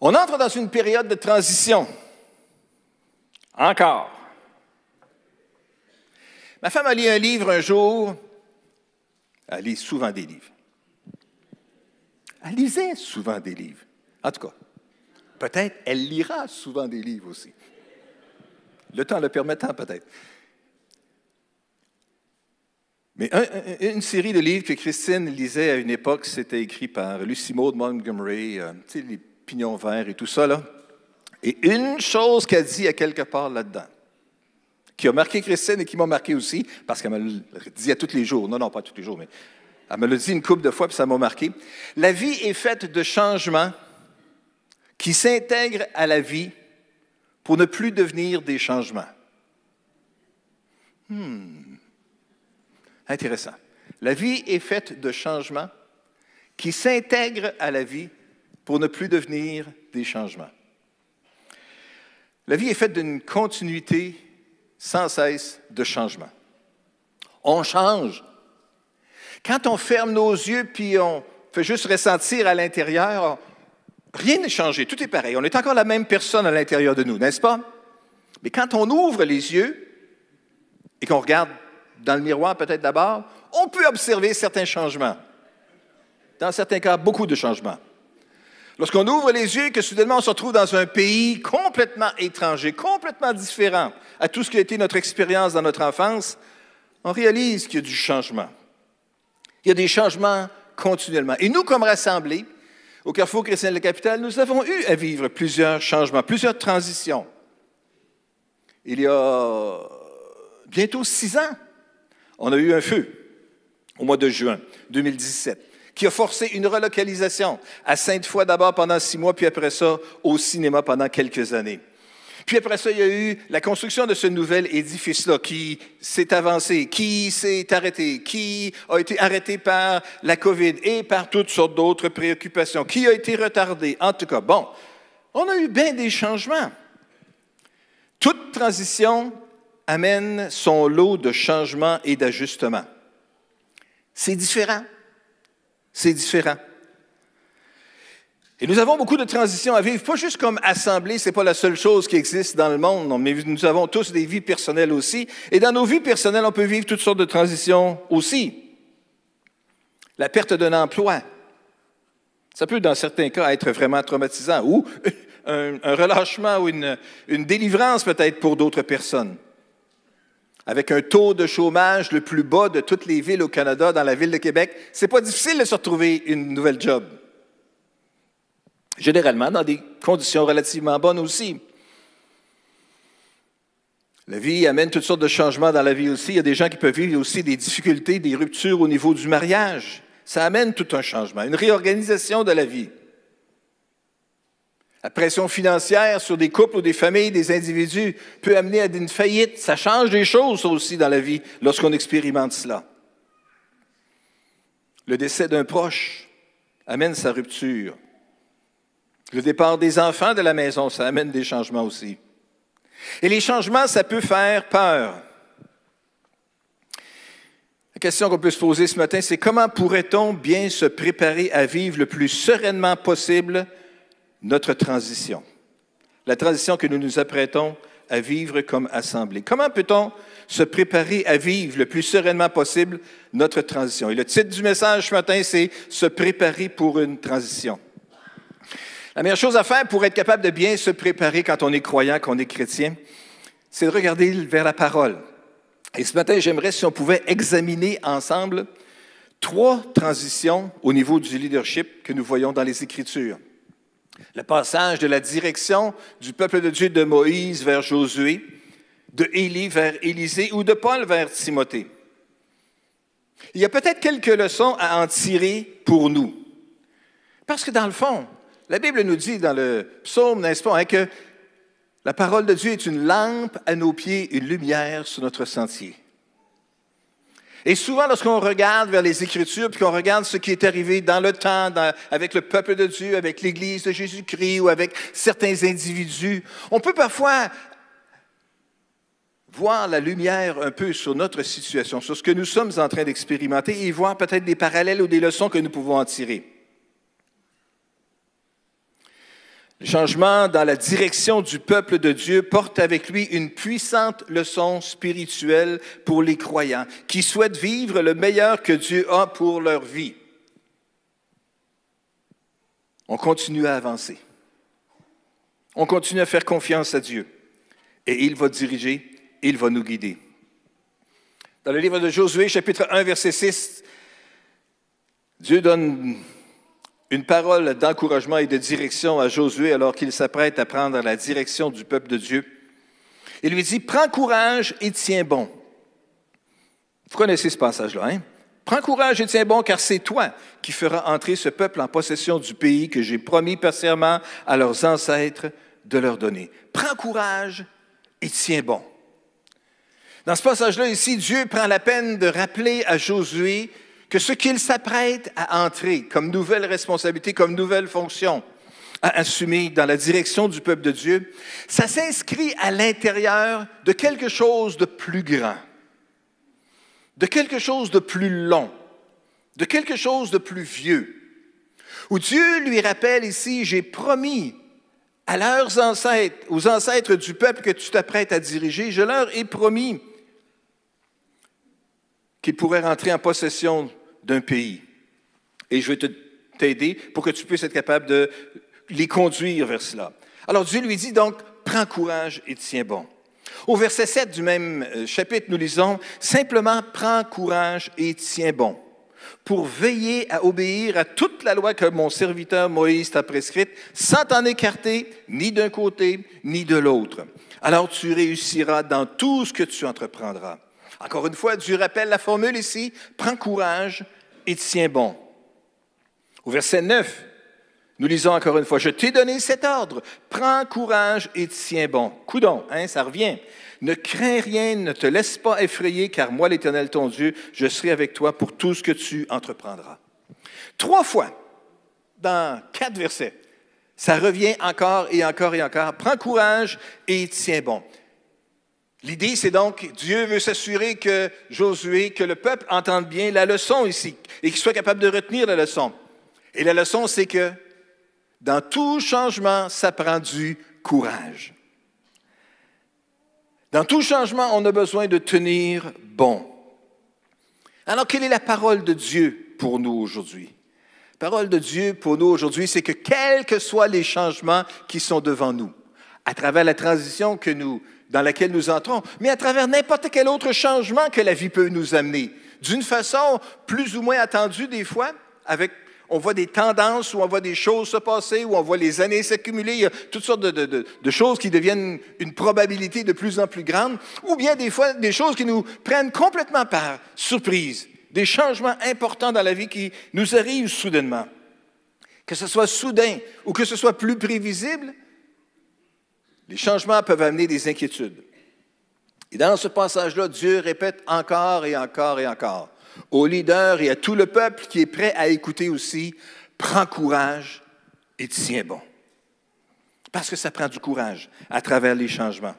On entre dans une période de transition. Encore. Ma femme a lu un livre un jour. Elle lit souvent des livres. Elle lisait souvent des livres. En tout cas, peut-être elle lira souvent des livres aussi. Le temps le permettant, peut-être. Mais une série de livres que Christine lisait à une époque, c'était écrit par Lucy Maud Montgomery, euh, pignons verts et tout ça, là. Et une chose qu'elle dit à quelque part là-dedans, qui a marqué Christine et qui m'a marqué aussi, parce qu'elle me le dit à tous les jours, non, non, pas tous les jours, mais elle me le dit une couple de fois, puis ça m'a marqué. La vie est faite de changements qui s'intègrent à la vie pour ne plus devenir des changements. Hmm. Intéressant. La vie est faite de changements qui s'intègrent à la vie pour ne plus devenir des changements. La vie est faite d'une continuité sans cesse de changements. On change. Quand on ferme nos yeux puis on fait juste ressentir à l'intérieur, rien n'est changé, tout est pareil. On est encore la même personne à l'intérieur de nous, n'est-ce pas? Mais quand on ouvre les yeux et qu'on regarde dans le miroir peut-être d'abord, on peut observer certains changements. Dans certains cas, beaucoup de changements. Lorsqu'on ouvre les yeux et que soudainement on se retrouve dans un pays complètement étranger, complètement différent à tout ce qui a été notre expérience dans notre enfance, on réalise qu'il y a du changement. Il y a des changements continuellement. Et nous, comme rassemblés, au Carrefour chrétien de la capitale, nous avons eu à vivre plusieurs changements, plusieurs transitions. Il y a bientôt six ans, on a eu un feu au mois de juin 2017 qui a forcé une relocalisation à Sainte-Foy d'abord pendant six mois, puis après ça au cinéma pendant quelques années. Puis après ça, il y a eu la construction de ce nouvel édifice-là qui s'est avancé, qui s'est arrêté, qui a été arrêté par la COVID et par toutes sortes d'autres préoccupations, qui a été retardé. En tout cas, bon, on a eu bien des changements. Toute transition amène son lot de changements et d'ajustements. C'est différent. C'est différent. Et nous avons beaucoup de transitions à vivre, pas juste comme assemblée, ce n'est pas la seule chose qui existe dans le monde, mais nous avons tous des vies personnelles aussi. Et dans nos vies personnelles, on peut vivre toutes sortes de transitions aussi. La perte d'un emploi, ça peut dans certains cas être vraiment traumatisant, ou un, relâchement ou une, une délivrance peut-être pour d'autres personnes avec un taux de chômage le plus bas de toutes les villes au Canada, dans la ville de Québec, c'est pas difficile de se retrouver une nouvelle job. Généralement, dans des conditions relativement bonnes aussi. La vie amène toutes sortes de changements dans la vie aussi. Il y a des gens qui peuvent vivre aussi des difficultés, des ruptures au niveau du mariage. Ça amène tout un changement, une réorganisation de la vie. La pression financière sur des couples ou des familles, des individus, peut amener à une faillite. Ça change des choses aussi dans la vie lorsqu'on expérimente cela. Le décès d'un proche amène sa rupture. Le départ des enfants de la maison, ça amène des changements aussi. Et les changements, ça peut faire peur. La question qu'on peut se poser ce matin, c'est comment pourrait-on bien se préparer à vivre le plus sereinement possible notre transition, la transition que nous nous apprêtons à vivre comme assemblée. Comment peut-on se préparer à vivre le plus sereinement possible notre transition? Et le titre du message ce matin, c'est Se préparer pour une transition. La meilleure chose à faire pour être capable de bien se préparer quand on est croyant, qu'on est chrétien, c'est de regarder vers la parole. Et ce matin, j'aimerais si on pouvait examiner ensemble trois transitions au niveau du leadership que nous voyons dans les Écritures. Le passage de la direction du peuple de Dieu de Moïse vers Josué, de Élie vers Élisée ou de Paul vers Timothée. Il y a peut-être quelques leçons à en tirer pour nous. Parce que dans le fond, la Bible nous dit dans le psaume, n'est-ce pas, hein, que la parole de Dieu est une lampe à nos pieds, une lumière sur notre sentier. Et souvent, lorsqu'on regarde vers les Écritures, puis qu'on regarde ce qui est arrivé dans le temps avec le peuple de Dieu, avec l'Église de Jésus-Christ ou avec certains individus, on peut parfois voir la lumière un peu sur notre situation, sur ce que nous sommes en train d'expérimenter et voir peut-être des parallèles ou des leçons que nous pouvons en tirer. Le changement dans la direction du peuple de Dieu porte avec lui une puissante leçon spirituelle pour les croyants qui souhaitent vivre le meilleur que Dieu a pour leur vie. On continue à avancer. On continue à faire confiance à Dieu. Et il va diriger, il va nous guider. Dans le livre de Josué, chapitre 1, verset 6, Dieu donne une parole d'encouragement et de direction à Josué alors qu'il s'apprête à prendre la direction du peuple de Dieu. Il lui dit, prends courage et tiens bon. Vous connaissez ce passage-là, hein? Prends courage et tiens bon, car c'est toi qui feras entrer ce peuple en possession du pays que j'ai promis par à leurs ancêtres de leur donner. Prends courage et tiens bon. Dans ce passage-là ici, Dieu prend la peine de rappeler à Josué que ce qu'il s'apprête à entrer comme nouvelle responsabilité, comme nouvelle fonction à assumer dans la direction du peuple de Dieu, ça s'inscrit à l'intérieur de quelque chose de plus grand, de quelque chose de plus long, de quelque chose de plus vieux, où Dieu lui rappelle ici, j'ai promis à leurs ancêtres, aux ancêtres du peuple que tu t'apprêtes à diriger, je leur ai promis qu'ils pourraient rentrer en possession d'un pays. Et je vais t'aider pour que tu puisses être capable de les conduire vers cela. Alors Dieu lui dit donc, prends courage et tiens bon. Au verset 7 du même euh, chapitre, nous lisons, simplement prends courage et tiens bon pour veiller à obéir à toute la loi que mon serviteur Moïse t'a prescrite, sans t'en écarter ni d'un côté ni de l'autre. Alors tu réussiras dans tout ce que tu entreprendras. Encore une fois, Dieu rappelle la formule ici, prends courage et tiens bon. Au verset 9, nous lisons encore une fois, je t'ai donné cet ordre, prends courage et tiens bon. Coudon, hein, ça revient. Ne crains rien, ne te laisse pas effrayer, car moi, l'Éternel ton Dieu, je serai avec toi pour tout ce que tu entreprendras. Trois fois, dans quatre versets, ça revient encore et encore et encore. Prends courage et tiens bon. L'idée, c'est donc, Dieu veut s'assurer que Josué, que le peuple entende bien la leçon ici et qu'il soit capable de retenir la leçon. Et la leçon, c'est que dans tout changement, ça prend du courage. Dans tout changement, on a besoin de tenir bon. Alors, quelle est la parole de Dieu pour nous aujourd'hui? Parole de Dieu pour nous aujourd'hui, c'est que quels que soient les changements qui sont devant nous, à travers la transition que nous dans laquelle nous entrons, mais à travers n'importe quel autre changement que la vie peut nous amener. D'une façon plus ou moins attendue des fois, avec on voit des tendances, ou on voit des choses se passer, ou on voit les années s'accumuler, il y a toutes sortes de, de, choses qui deviennent une probabilité de plus en plus grande, ou bien des fois des choses qui nous prennent complètement par surprise, des changements importants dans la vie qui nous arrivent soudainement. Que ce soit soudain ou que ce soit plus prévisible, les changements peuvent amener des inquiétudes. Et dans ce passage-là, Dieu répète encore et encore et encore aux leaders et à tout le peuple qui est prêt à écouter aussi, prends courage et tiens bon. Parce que ça prend du courage à travers les changements.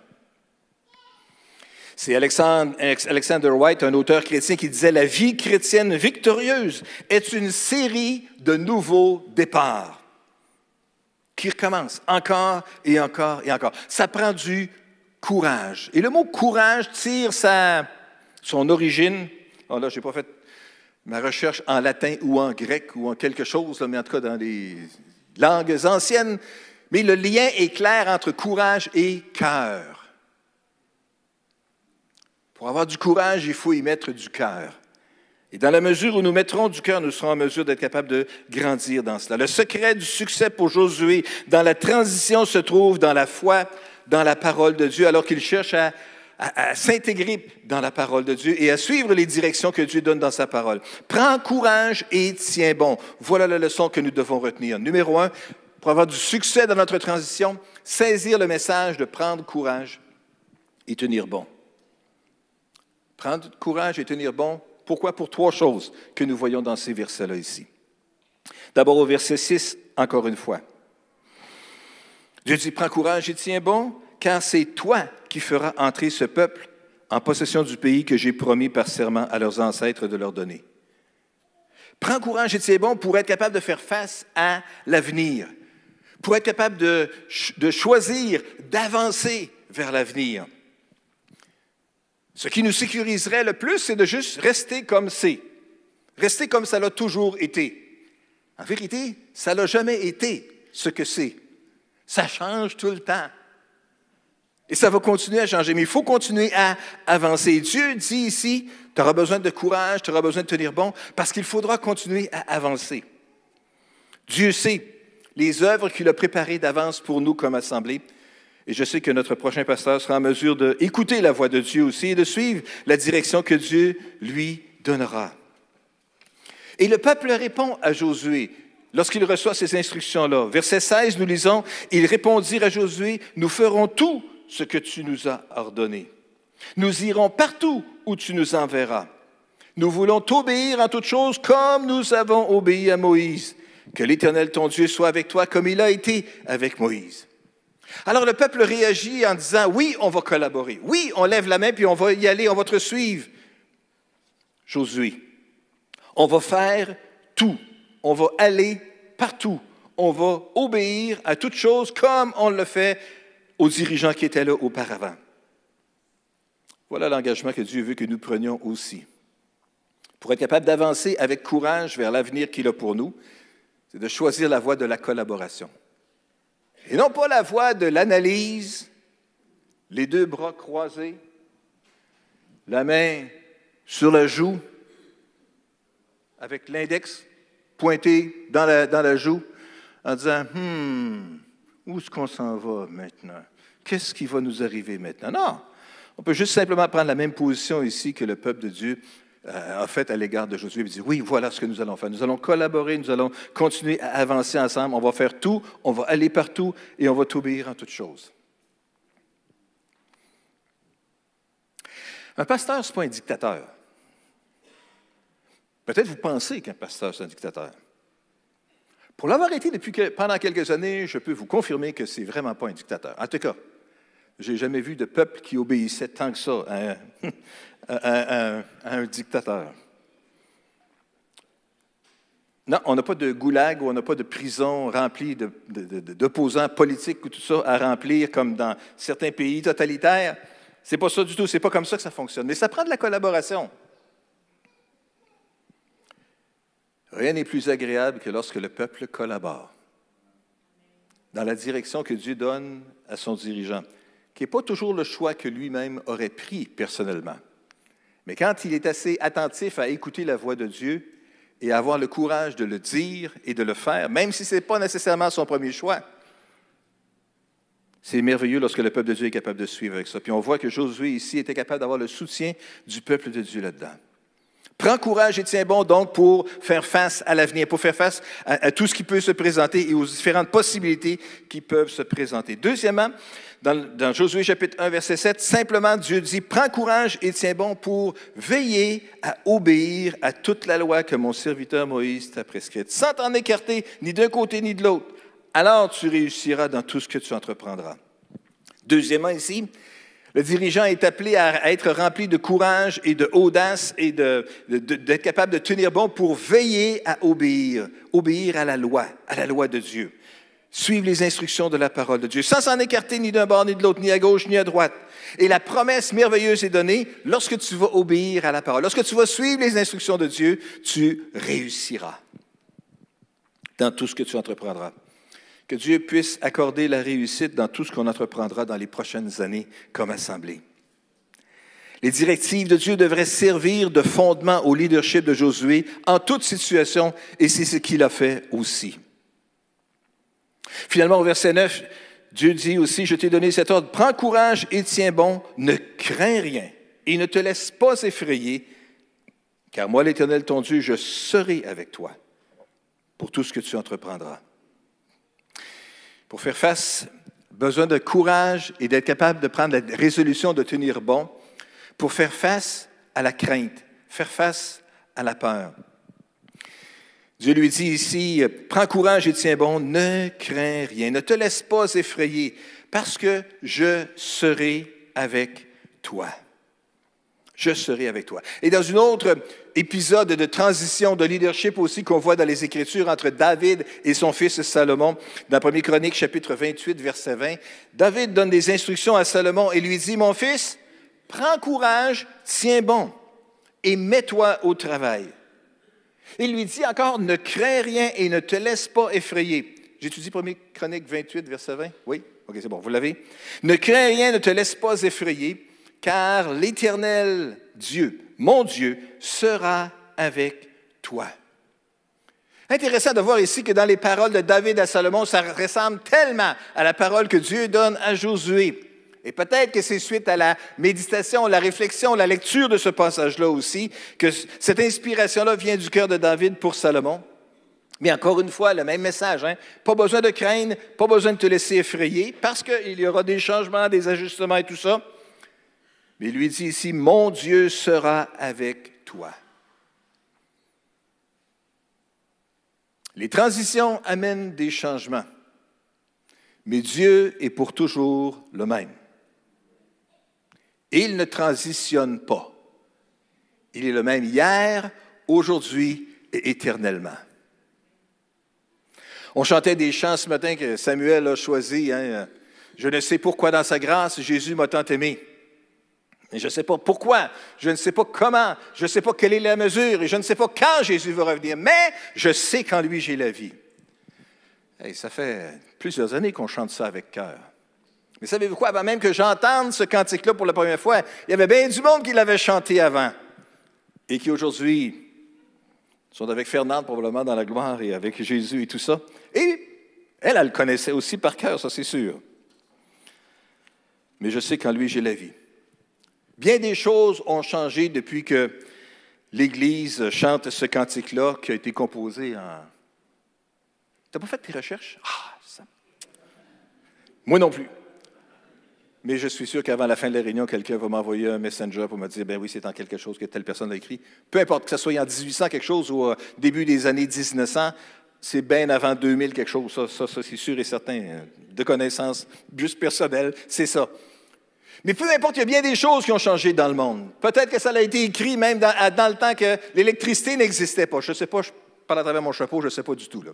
C'est Alexander White, un auteur chrétien, qui disait La vie chrétienne victorieuse est une série de nouveaux départs qui recommence encore et encore et encore. Ça prend du courage. Et le mot courage tire sa, son origine. Oh là, je n'ai pas fait ma recherche en latin ou en grec ou en quelque chose, mais en tout cas dans les langues anciennes. Mais le lien est clair entre courage et cœur. Pour avoir du courage, il faut y mettre du cœur. Et dans la mesure où nous mettrons du cœur, nous serons en mesure d'être capables de grandir dans cela. Le secret du succès pour Josué dans la transition se trouve dans la foi, dans la parole de Dieu, alors qu'il cherche à, s'intégrer dans la parole de Dieu et à suivre les directions que Dieu donne dans sa parole. Prends courage et tiens bon. Voilà la leçon que nous devons retenir. Numéro un, pour avoir du succès dans notre transition, saisir le message de prendre courage et tenir bon. Prendre courage et tenir bon, pourquoi? Pour trois choses que nous voyons dans ces versets-là ici. D'abord au verset 6, encore une fois. Dieu dit, prends courage et tiens bon, car c'est toi qui feras entrer ce peuple en possession du pays que j'ai promis par serment à leurs ancêtres de leur donner. Prends courage et tiens bon pour être capable de faire face à l'avenir, pour être capable de, de choisir, d'avancer vers l'avenir. Ce qui nous sécuriserait le plus, c'est de juste rester comme c'est. Rester comme ça l'a toujours été. En vérité, ça n'a jamais été ce que c'est. Ça change tout le temps. Et ça va continuer à changer, mais il faut continuer à avancer. Dieu dit ici, tu auras besoin de courage, tu auras besoin de tenir bon, parce qu'il faudra continuer à avancer. Dieu sait les œuvres qu'il a préparées d'avance pour nous comme assemblée. Et je sais que notre prochain pasteur sera en mesure d'écouter la voix de Dieu aussi et de suivre la direction que Dieu lui donnera. Et le peuple répond à Josué lorsqu'il reçoit ces instructions-là. Verset 16, nous lisons, ils répondirent à Josué, nous ferons tout ce que tu nous as ordonné. Nous irons partout où tu nous enverras. Nous voulons t'obéir en toutes choses comme nous avons obéi à Moïse. Que l'Éternel, ton Dieu, soit avec toi comme il a été avec Moïse. Alors le peuple réagit en disant, oui, on va collaborer. Oui, on lève la main, puis on va y aller, on va te suivre. Josué, on va faire tout. On va aller partout. On va obéir à toutes choses comme on le fait aux dirigeants qui étaient là auparavant. Voilà l'engagement que Dieu veut que nous prenions aussi. Pour être capable d'avancer avec courage vers l'avenir qu'il a pour nous, c'est de choisir la voie de la collaboration. Et non pas la voie de l'analyse, les deux bras croisés, la main sur la joue, avec l'index pointé dans la, dans la joue, en disant Hmm, où est-ce qu'on s'en va maintenant? Qu'est-ce qui va nous arriver maintenant? Non, on peut juste simplement prendre la même position ici que le peuple de Dieu euh, a fait à l'égard de Josué et dire Oui, voilà ce que nous allons faire. Nous allons collaborer, nous allons continuer à avancer ensemble, on va faire tout, on va aller partout et on va t'obéir en toutes choses. Un pasteur, ce n'est pas un dictateur. Peut-être vous pensez qu'un pasteur, c'est un dictateur. Pour l'avoir été depuis pendant quelques années, je peux vous confirmer que ce n'est vraiment pas un dictateur. En tout cas, je n'ai jamais vu de peuple qui obéissait tant que ça à un, dictateur. Non, on n'a pas de goulag ou on n'a pas de prison remplie d'opposants politiques ou tout ça à remplir comme dans certains pays totalitaires. C'est pas ça du tout, c'est pas comme ça que ça fonctionne. Mais ça prend de la collaboration. Rien n'est plus agréable que lorsque le peuple collabore dans la direction que Dieu donne à son dirigeant, qui n'est pas toujours le choix que lui-même aurait pris personnellement. Mais quand il est assez attentif à écouter la voix de Dieu et à avoir le courage de le dire et de le faire, même si ce n'est pas nécessairement son premier choix, c'est merveilleux lorsque le peuple de Dieu est capable de suivre avec ça. Puis on voit que Josué ici était capable d'avoir le soutien du peuple de Dieu là-dedans. Prends courage et tiens bon donc pour faire face à l'avenir, pour faire face à, tout ce qui peut se présenter et aux différentes possibilités qui peuvent se présenter. Deuxièmement, dans, Josué chapitre 1, verset 7, simplement Dieu dit, prends courage et tiens bon pour veiller à obéir à toute la loi que mon serviteur Moïse t'a prescrite, sans t'en écarter ni d'un côté ni de l'autre. Alors tu réussiras dans tout ce que tu entreprendras. Deuxièmement ici, le dirigeant est appelé à être rempli de courage et d'audace et d'être capable de tenir bon pour veiller à obéir, obéir à la loi, à la loi de Dieu. Suivre les instructions de la parole de Dieu, sans s'en écarter ni d'un bord ni de l'autre, ni à gauche ni à droite. Et la promesse merveilleuse est donnée, lorsque tu vas obéir à la parole, lorsque tu vas suivre les instructions de Dieu, tu réussiras dans tout ce que tu entreprendras. Que Dieu puisse accorder la réussite dans tout ce qu'on entreprendra dans les prochaines années comme assemblée. Les directives de Dieu devraient servir de fondement au leadership de Josué en toute situation, et c'est ce qu'il a fait aussi. Finalement, au verset 9, Dieu dit aussi, je t'ai donné cet ordre, prends courage et tiens bon, ne crains rien et ne te laisse pas effrayer, car moi, l'Éternel, ton Dieu, je serai avec toi pour tout ce que tu entreprendras. Pour faire face, besoin de courage et d'être capable de prendre la résolution de tenir bon pour faire face à la crainte, faire face à la peur. Dieu lui dit ici, prends courage et tiens bon, ne crains rien, ne te laisse pas effrayer, parce que je serai avec toi. je serai avec toi. Et dans un autre épisode de transition de leadership aussi qu'on voit dans les Écritures entre David et son fils Salomon, dans 1 Chronique chapitre 28, verset 20, David donne des instructions à Salomon et lui dit, Mon fils, prends courage, tiens bon et mets-toi au travail. Il lui dit encore, ne crains rien et ne te laisse pas effrayer. J'étudie 1 Chronique 28, verset 20. Oui? OK, c'est bon, vous l'avez. Ne crains rien, ne te laisse pas effrayer car l'Éternel Dieu, mon Dieu, sera avec toi. Intéressant de voir ici que dans les paroles de David à Salomon, ça ressemble tellement à la parole que Dieu donne à Josué. Et peut-être que c'est suite à la méditation, la réflexion, la lecture de ce passage-là aussi, que cette inspiration-là vient du cœur de David pour Salomon. Mais encore une fois, le même message. Hein? Pas besoin de craindre, pas besoin de te laisser effrayer, parce qu'il y aura des changements, des ajustements et tout ça. Mais il lui dit ici, mon Dieu sera avec toi. Les transitions amènent des changements, mais Dieu est pour toujours le même. Il ne transitionne pas. Il est le même hier, aujourd'hui et éternellement. On chantait des chants ce matin que Samuel a choisi. Hein. Je ne sais pourquoi dans sa grâce Jésus m'a tant aimé. Et je ne sais pas pourquoi, je ne sais pas comment, je ne sais pas quelle est la mesure, et je ne sais pas quand Jésus va revenir, mais je sais qu'en lui j'ai la vie. Et ça fait plusieurs années qu'on chante ça avec cœur. Mais savez-vous quoi, avant même que j'entende ce cantique-là pour la première fois, il y avait bien du monde qui l'avait chanté avant et qui aujourd'hui sont avec Fernande probablement dans la gloire et avec Jésus et tout ça. Et elle, elle le connaissait aussi par cœur, ça c'est sûr. Mais je sais qu'en lui j'ai la vie. Bien des choses ont changé depuis que l'Église chante ce cantique-là qui a été composé en... Tu n'as pas fait tes recherches? Ah, ça. Moi non plus. Mais je suis sûr qu'avant la fin de la réunion, quelqu'un va m'envoyer un messenger pour me dire, ben oui, c'est en quelque chose que telle personne a écrit. Peu importe que ce soit en 1800 quelque chose ou au début des années 1900, c'est bien avant 2000 quelque chose. Ça, ça, ça c'est sûr et certain. De connaissance juste personnelle, c'est ça. Mais peu importe, il y a bien des choses qui ont changé dans le monde. Peut-être que ça a été écrit même dans, le temps que l'électricité n'existait pas. Je ne sais pas, je parle à travers mon chapeau, je ne sais pas du tout. Là.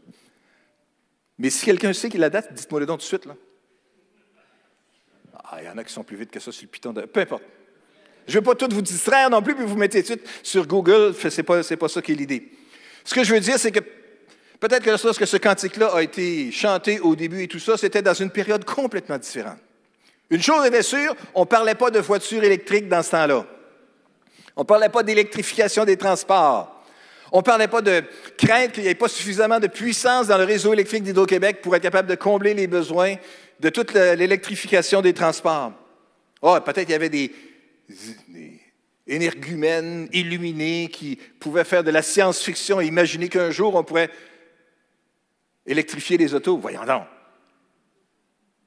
Mais si quelqu'un sait qui la date, dites-moi le donc tout de suite. Là. Ah, il y en a qui sont plus vite que ça sur le piton. De... Peu importe. Je ne veux pas tout vous distraire non plus, puis vous mettez tout de suite sur Google. Ce n'est pas, pas ça qui est l'idée. Ce que je veux dire, c'est que peut-être que lorsque ce cantique-là a été chanté au début et tout ça, c'était dans une période complètement différente. Une chose était sûre, on ne parlait pas de voitures électriques dans ce temps-là. On ne parlait pas d'électrification des transports. On ne parlait pas de crainte qu'il n'y ait pas suffisamment de puissance dans le réseau électrique d'Hydro-Québec pour être capable de combler les besoins de toute l'électrification des transports. Oh, peut-être qu'il y avait des, des, énergumènes illuminés qui pouvaient faire de la science-fiction et imaginer qu'un jour on pourrait électrifier les autos. Voyons donc.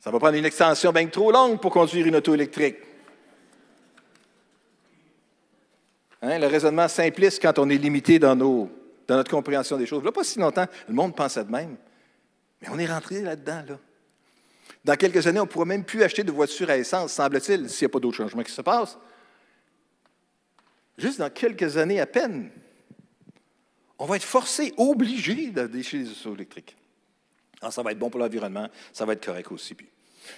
Ça va prendre une extension bien trop longue pour conduire une auto électrique. Hein, le raisonnement simpliste quand on est limité dans, nos, dans notre compréhension des choses. Là, pas si longtemps, le monde pensait de même. Mais on est rentré là-dedans. Là. Dans quelques années, on ne pourra même plus acheter de voiture à essence, semble-t-il, s'il n'y a pas d'autres changements qui se passent. Juste dans quelques années à peine, on va être forcé, obligé d'acheter des autos électriques. Ah, ça va être bon pour l'environnement, ça va être correct aussi. Puis,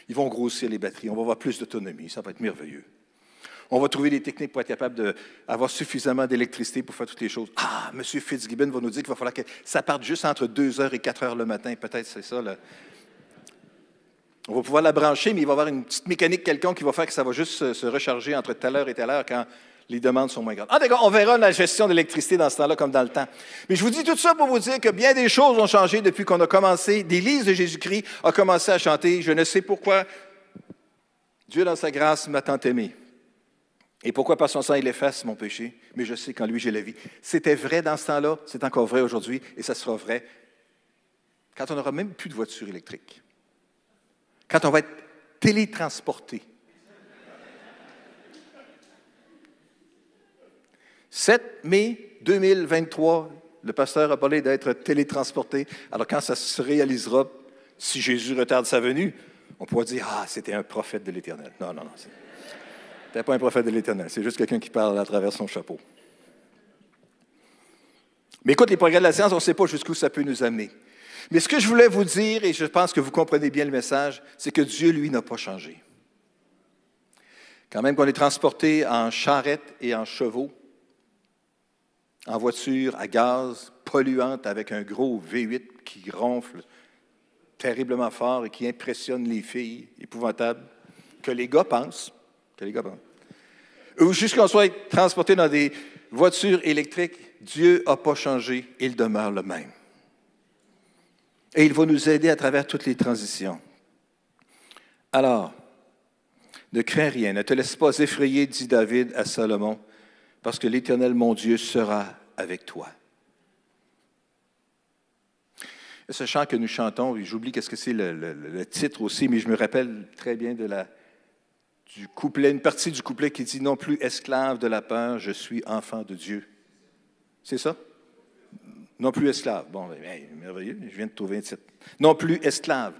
ils vont grossir les batteries, on va avoir plus d'autonomie, ça va être merveilleux. On va trouver des techniques pour être capable d'avoir suffisamment d'électricité pour faire toutes les choses. Ah, M. Fitzgibbon va nous dire qu'il va falloir que ça parte juste entre 2 heures et 4 heures le matin. Peut-être c'est ça. On va pouvoir la brancher, mais il va y avoir une petite mécanique quelconque qui va faire que ça va juste se recharger entre telle heure et telle heure quand les demandes sont moins grandes. Ah, d'accord, on verra la gestion de l'électricité dans ce temps-là comme dans le temps. Mais je vous dis tout ça pour vous dire que bien des choses ont changé depuis qu'on a commencé, l'Église de Jésus-Christ a commencé à chanter Je ne sais pourquoi Dieu, dans sa grâce, m'a tant aimé. Et pourquoi par son sang il efface mon péché, mais je sais qu'en lui j'ai la vie. C'était vrai dans ce temps-là, c'est encore vrai aujourd'hui, et ça sera vrai quand on n'aura même plus de voiture électrique. Quand on va être télétransporté 7 mai 2023, le pasteur a parlé d'être télétransporté. Alors quand ça se réalisera, si Jésus retarde sa venue, on pourra dire, ah, c'était un prophète de l'Éternel. Non, non, non. n'es pas un prophète de l'Éternel, c'est juste quelqu'un qui parle à travers son chapeau. Mais écoute, les progrès de la science, on ne sait pas jusqu'où ça peut nous amener. Mais ce que je voulais vous dire, et je pense que vous comprenez bien le message, c'est que Dieu, lui, n'a pas changé. Quand même qu'on est transporté en charrette et en chevaux, en voiture à gaz, polluante, avec un gros V8 qui ronfle terriblement fort et qui impressionne les filles, épouvantable, que les gars pensent, que les gars pensent. Ou jusqu'on soit transporté dans des voitures électriques, Dieu n'a pas changé, il demeure le même. Et il va nous aider à travers toutes les transitions. Alors, ne crains rien, ne te laisse pas effrayer, dit David à Salomon, parce que l'Éternel, mon Dieu, sera avec toi. Ce chant que nous chantons, j'oublie qu'est-ce que c'est le, titre aussi, mais je me rappelle très bien de la, du couplet, une partie du couplet qui dit Non plus esclave de la peur, je suis enfant de Dieu. C'est ça? Non plus esclave. Bon, merveilleux, je viens de trouver un. Non plus esclave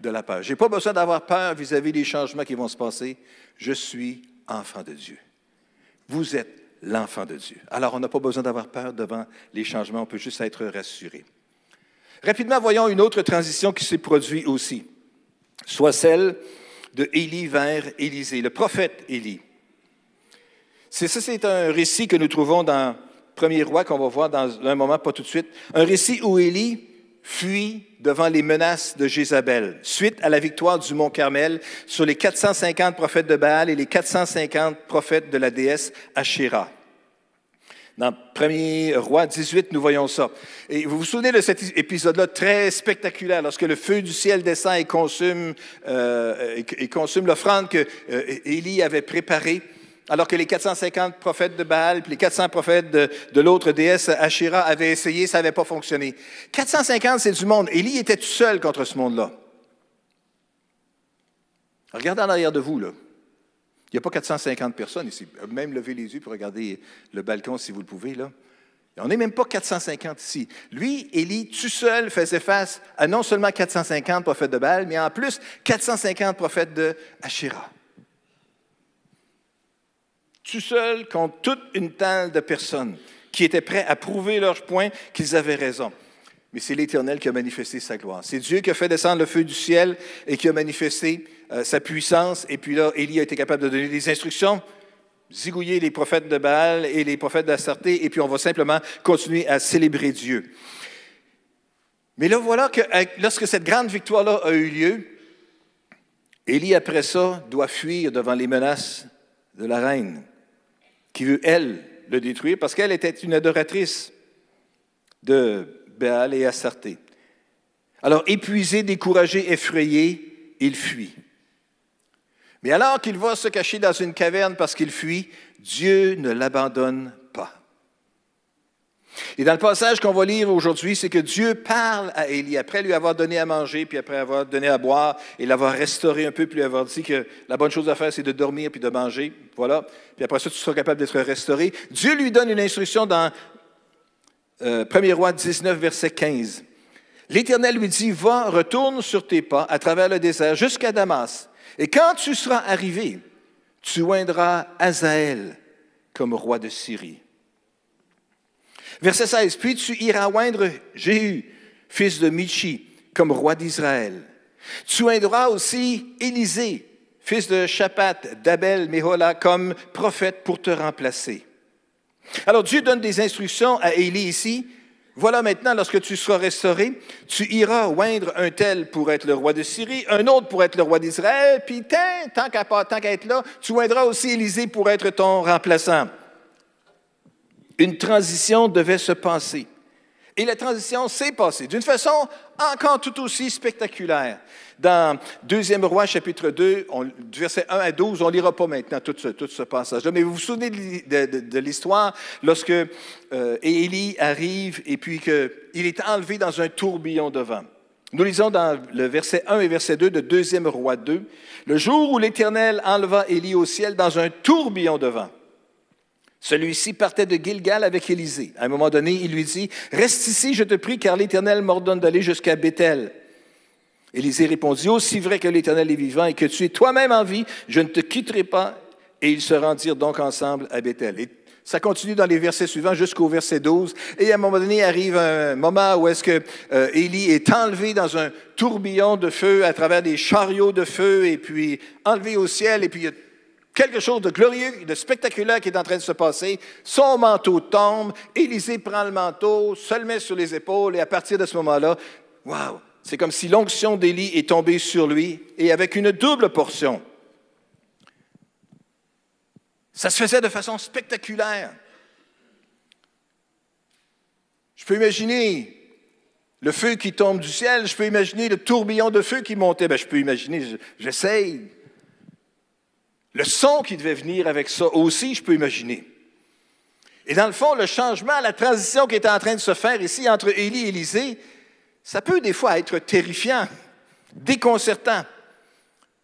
de la peur. Je n'ai pas besoin d'avoir peur vis-à-vis des changements qui vont se passer. Je suis enfant de Dieu. Vous êtes l'enfant de Dieu. Alors, on n'a pas besoin d'avoir peur devant les changements, on peut juste être rassuré. Rapidement, voyons une autre transition qui s'est produite aussi, soit celle de Élie vers Élisée, le prophète Élie. C'est ça, c'est un récit que nous trouvons dans Premier Roi, qu'on va voir dans un moment, pas tout de suite. Un récit où Élie fuit devant les menaces de Jézabel, suite à la victoire du mont Carmel sur les 450 prophètes de Baal et les 450 prophètes de la déesse Asherah. Dans 1 Roi 18, nous voyons ça. Et vous vous souvenez de cet épisode-là? Très spectaculaire, lorsque le feu du ciel descend et consume, euh, et consume l'offrande que euh, Élie avait préparée alors que les 450 prophètes de Baal puis les 400 prophètes de, l'autre déesse Asherah avaient essayé, ça n'avait pas fonctionné. 450, c'est du monde. Élie était tout seul contre ce monde-là. Regardez en arrière de vous, là. Il n'y a pas 450 personnes ici. Même levez les yeux pour regarder le balcon si vous le pouvez, là. On n'est même pas 450 ici. Lui, Élie, tout seul, faisait face à non seulement 450 prophètes de Baal, mais en plus 450 prophètes de Asherah tout seul contre toute une telle de personnes qui étaient prêts à prouver leur point qu'ils avaient raison. Mais c'est l'Éternel qui a manifesté sa gloire. C'est Dieu qui a fait descendre le feu du ciel et qui a manifesté euh, sa puissance. Et puis là, Élie a été capable de donner des instructions, zigouiller les prophètes de Baal et les prophètes d'Astarté, et puis on va simplement continuer à célébrer Dieu. Mais là, voilà que lorsque cette grande victoire-là a eu lieu, Élie, après ça, doit fuir devant les menaces de la reine qui veut, elle, le détruire parce qu'elle était une adoratrice de Baal et Astarté. Alors, épuisé, découragé, effrayé, il fuit. Mais alors qu'il va se cacher dans une caverne parce qu'il fuit, Dieu ne l'abandonne et dans le passage qu'on va lire aujourd'hui, c'est que Dieu parle à Élie, après lui avoir donné à manger, puis après avoir donné à boire, et l'avoir restauré un peu, puis lui avoir dit que la bonne chose à faire, c'est de dormir puis de manger. Voilà. Puis après ça, tu seras capable d'être restauré. Dieu lui donne une instruction dans 1 euh, roi 19, verset 15. L'Éternel lui dit, va, retourne sur tes pas à travers le désert jusqu'à Damas. Et quand tu seras arrivé, tu oindras Azaël comme roi de Syrie. Verset 16. Puis tu iras oindre Jéhu, fils de Michi, comme roi d'Israël. Tu oindras aussi Élisée, fils de Chapat, d'Abel, Méhola, comme prophète pour te remplacer. Alors Dieu donne des instructions à Élie ici. Voilà maintenant, lorsque tu seras restauré, tu iras oindre un tel pour être le roi de Syrie, un autre pour être le roi d'Israël, puis tant, tant qu'à être là, tu oindras aussi Élisée pour être ton remplaçant une transition devait se passer. Et la transition s'est passée d'une façon encore tout aussi spectaculaire. Dans 2 Roi, chapitre 2, du verset 1 à 12, on ne lira pas maintenant tout ce, passage-là, mais vous vous souvenez de, l'histoire lorsque euh, Élie arrive et puis qu'il est enlevé dans un tourbillon de vent. Nous lisons dans le verset 1 et verset 2 de 2 Roi 2, le jour où l'Éternel enleva Élie au ciel dans un tourbillon de vent. Celui-ci partait de Gilgal avec Élisée. À un moment donné, il lui dit, Reste ici, je te prie, car l'Éternel m'ordonne d'aller jusqu'à Bethel. Élisée répondit, Aussi vrai que l'Éternel est vivant et que tu es toi-même en vie, je ne te quitterai pas Et ils se rendirent donc ensemble à Bethel. Et ça continue dans les versets suivants jusqu'au verset 12. Et à un moment donné, arrive un moment où est-ce que euh, Élie est enlevé dans un tourbillon de feu à travers des chariots de feu et puis enlevé au ciel. Et puis quelque chose de glorieux, de spectaculaire qui est en train de se passer. Son manteau tombe. Élisée prend le manteau, se le met sur les épaules et à partir de ce moment-là, waouh, c'est comme si l'onction d'Élie est tombée sur lui et avec une double portion. Ça se faisait de façon spectaculaire. Je peux imaginer le feu qui tombe du ciel, je peux imaginer le tourbillon de feu qui montait, ben, je peux imaginer, j'essaye. Le son qui devait venir avec ça aussi, je peux imaginer. Et dans le fond, le changement, la transition qui était en train de se faire ici entre Élie et Élisée, ça peut des fois être terrifiant, déconcertant.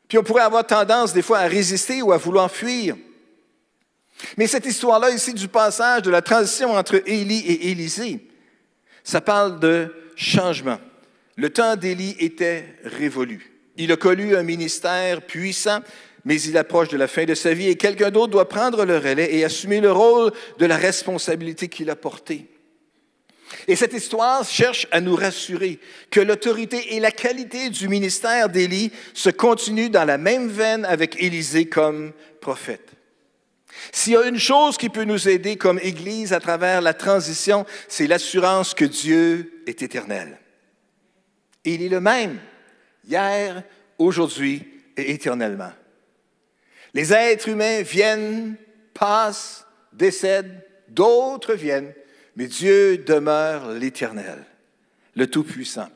Puis on pourrait avoir tendance des fois à résister ou à vouloir fuir. Mais cette histoire-là ici du passage, de la transition entre Élie et Élisée, ça parle de changement. Le temps d'Élie était révolu. Il a connu un ministère puissant, mais il approche de la fin de sa vie et quelqu'un d'autre doit prendre le relais et assumer le rôle de la responsabilité qu'il a portée. Et cette histoire cherche à nous rassurer que l'autorité et la qualité du ministère d'Élie se continuent dans la même veine avec Élisée comme prophète. S'il y a une chose qui peut nous aider comme Église à travers la transition, c'est l'assurance que Dieu est éternel. il est le même, hier, aujourd'hui et éternellement. Les êtres humains viennent, passent, décèdent, d'autres viennent, mais Dieu demeure l'Éternel, le Tout-Puissant.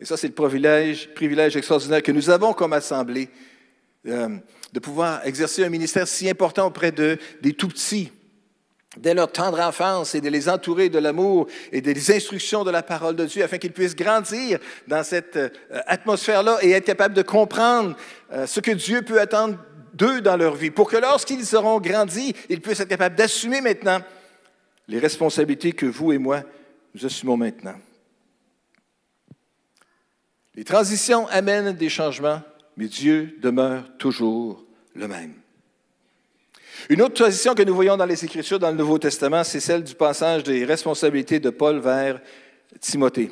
Et ça, c'est le privilège, privilège extraordinaire que nous avons comme Assemblée euh, de pouvoir exercer un ministère si important auprès de, des tout-petits, dès leur tendre enfance, et de les entourer de l'amour et des instructions de la parole de Dieu, afin qu'ils puissent grandir dans cette euh, atmosphère-là et être capables de comprendre euh, ce que Dieu peut attendre d'eux dans leur vie, pour que lorsqu'ils seront grandis, ils puissent être capables d'assumer maintenant les responsabilités que vous et moi, nous assumons maintenant. Les transitions amènent des changements, mais Dieu demeure toujours le même. Une autre transition que nous voyons dans les Écritures, dans le Nouveau Testament, c'est celle du passage des responsabilités de Paul vers Timothée.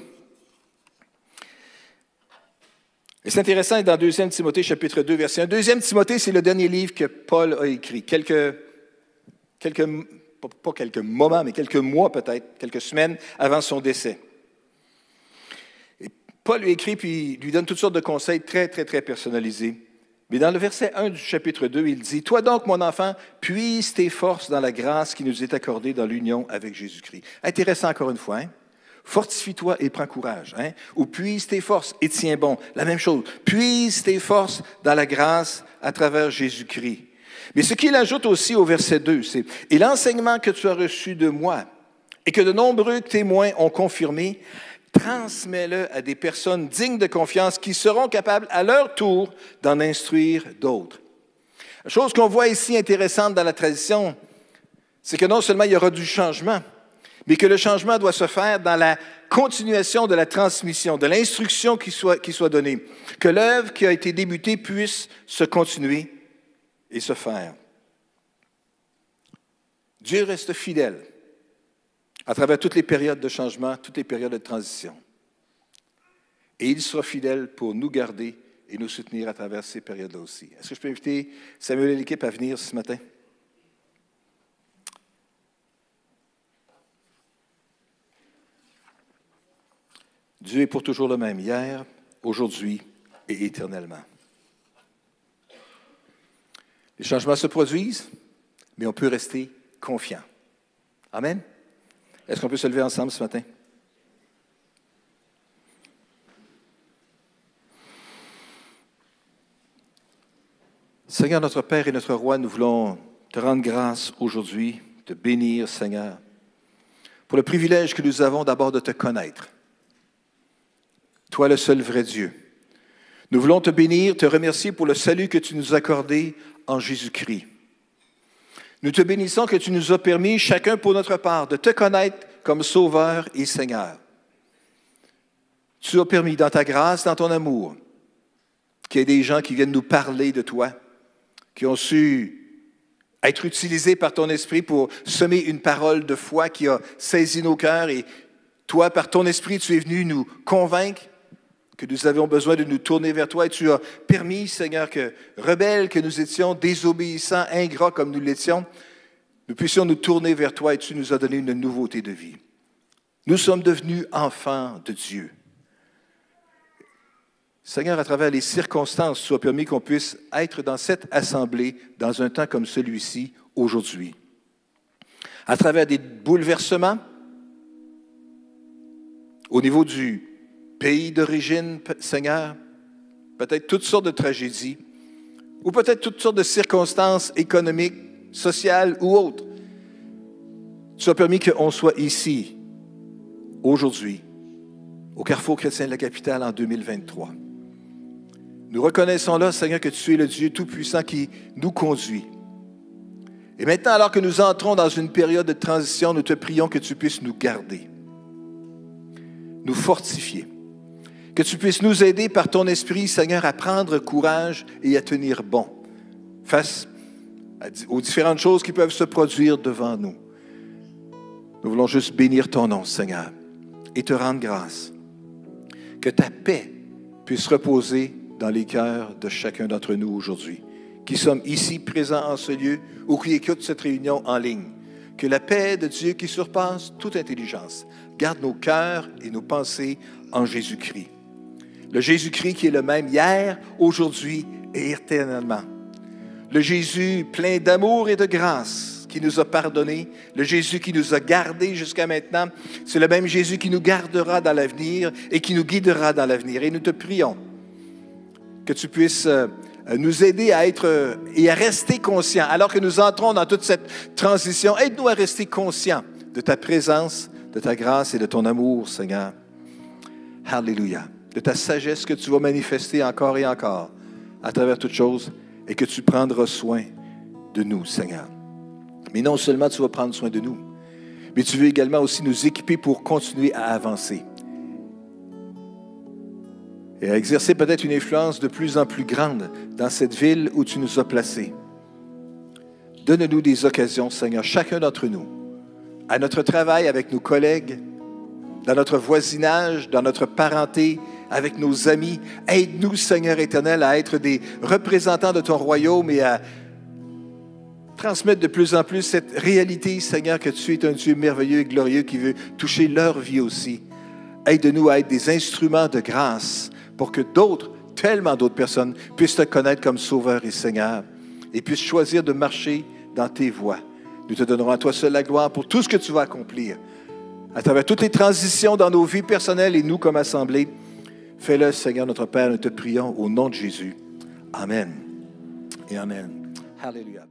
Et c'est intéressant, dans 2 Timothée, chapitre 2, verset 1. 2 Timothée, c'est le dernier livre que Paul a écrit. Quelques, quelques pas quelques moments, mais quelques mois peut-être, quelques semaines avant son décès. Paul lui écrit, puis lui donne toutes sortes de conseils très, très, très personnalisés. Mais dans le verset 1 du chapitre 2, il dit, Toi donc, mon enfant, puise tes forces dans la grâce qui nous est accordée dans l'union avec Jésus-Christ. Intéressant encore une fois, hein? Fortifie-toi et prends courage. Hein? Ou puise tes forces et tiens bon. La même chose. Puise tes forces dans la grâce à travers Jésus-Christ. Mais ce qu'il ajoute aussi au verset 2, c'est Et l'enseignement que tu as reçu de moi et que de nombreux témoins ont confirmé, transmets-le à des personnes dignes de confiance qui seront capables à leur tour d'en instruire d'autres. La chose qu'on voit ici intéressante dans la tradition, c'est que non seulement il y aura du changement, mais que le changement doit se faire dans la continuation de la transmission, de l'instruction qui soit, qui soit donnée, que l'œuvre qui a été débutée puisse se continuer et se faire. Dieu reste fidèle à travers toutes les périodes de changement, toutes les périodes de transition. Et il sera fidèle pour nous garder et nous soutenir à travers ces périodes-là aussi. Est-ce que je peux inviter Samuel et l'équipe à venir ce matin? Dieu est pour toujours le même, hier, aujourd'hui et éternellement. Les changements se produisent, mais on peut rester confiant. Amen. Est-ce qu'on peut se lever ensemble ce matin? Seigneur notre Père et notre Roi, nous voulons te rendre grâce aujourd'hui, te bénir, Seigneur, pour le privilège que nous avons d'abord de te connaître. Toi, le seul vrai Dieu. Nous voulons te bénir, te remercier pour le salut que tu nous as accordé en Jésus-Christ. Nous te bénissons que tu nous as permis, chacun pour notre part, de te connaître comme Sauveur et Seigneur. Tu as permis dans ta grâce, dans ton amour, qu'il y ait des gens qui viennent nous parler de toi, qui ont su être utilisés par ton esprit pour semer une parole de foi qui a saisi nos cœurs et toi, par ton esprit, tu es venu nous convaincre que nous avions besoin de nous tourner vers toi et tu as permis, Seigneur, que rebelles que nous étions, désobéissants, ingrats comme nous l'étions, nous puissions nous tourner vers toi et tu nous as donné une nouveauté de vie. Nous sommes devenus enfants de Dieu. Seigneur, à travers les circonstances, tu as permis qu'on puisse être dans cette assemblée dans un temps comme celui-ci aujourd'hui. À travers des bouleversements au niveau du pays d'origine, Seigneur, peut-être toutes sortes de tragédies, ou peut-être toutes sortes de circonstances économiques, sociales ou autres. Tu as permis qu'on soit ici, aujourd'hui, au Carrefour chrétien de la capitale en 2023. Nous reconnaissons là, Seigneur, que tu es le Dieu Tout-Puissant qui nous conduit. Et maintenant, alors que nous entrons dans une période de transition, nous te prions que tu puisses nous garder, nous fortifier, que tu puisses nous aider par ton esprit, Seigneur, à prendre courage et à tenir bon face aux différentes choses qui peuvent se produire devant nous. Nous voulons juste bénir ton nom, Seigneur, et te rendre grâce. Que ta paix puisse reposer dans les cœurs de chacun d'entre nous aujourd'hui, qui sommes ici présents en ce lieu ou qui écoutent cette réunion en ligne. Que la paix de Dieu qui surpasse toute intelligence garde nos cœurs et nos pensées en Jésus-Christ. Le Jésus-Christ qui est le même hier, aujourd'hui et éternellement. Le Jésus plein d'amour et de grâce qui nous a pardonné, le Jésus qui nous a gardés jusqu'à maintenant, c'est le même Jésus qui nous gardera dans l'avenir et qui nous guidera dans l'avenir. Et nous te prions que tu puisses euh, nous aider à être euh, et à rester conscients. Alors que nous entrons dans toute cette transition, aide-nous à rester conscients de ta présence, de ta grâce et de ton amour, Seigneur. Alléluia. De ta sagesse que tu vas manifester encore et encore à travers toutes choses et que tu prendras soin de nous, Seigneur. Mais non seulement tu vas prendre soin de nous, mais tu veux également aussi nous équiper pour continuer à avancer et à exercer peut-être une influence de plus en plus grande dans cette ville où tu nous as placés. Donne-nous des occasions, Seigneur, chacun d'entre nous, à notre travail avec nos collègues, dans notre voisinage, dans notre parenté, avec nos amis. Aide-nous, Seigneur éternel, à être des représentants de ton royaume et à transmettre de plus en plus cette réalité, Seigneur, que tu es un Dieu merveilleux et glorieux qui veut toucher leur vie aussi. Aide-nous à être des instruments de grâce pour que d'autres, tellement d'autres personnes, puissent te connaître comme Sauveur et Seigneur et puissent choisir de marcher dans tes voies. Nous te donnerons à toi seul la gloire pour tout ce que tu vas accomplir. À travers toutes les transitions dans nos vies personnelles et nous comme assemblée, fais-le, Seigneur notre Père, nous te prions au nom de Jésus. Amen. Et Amen. Alléluia.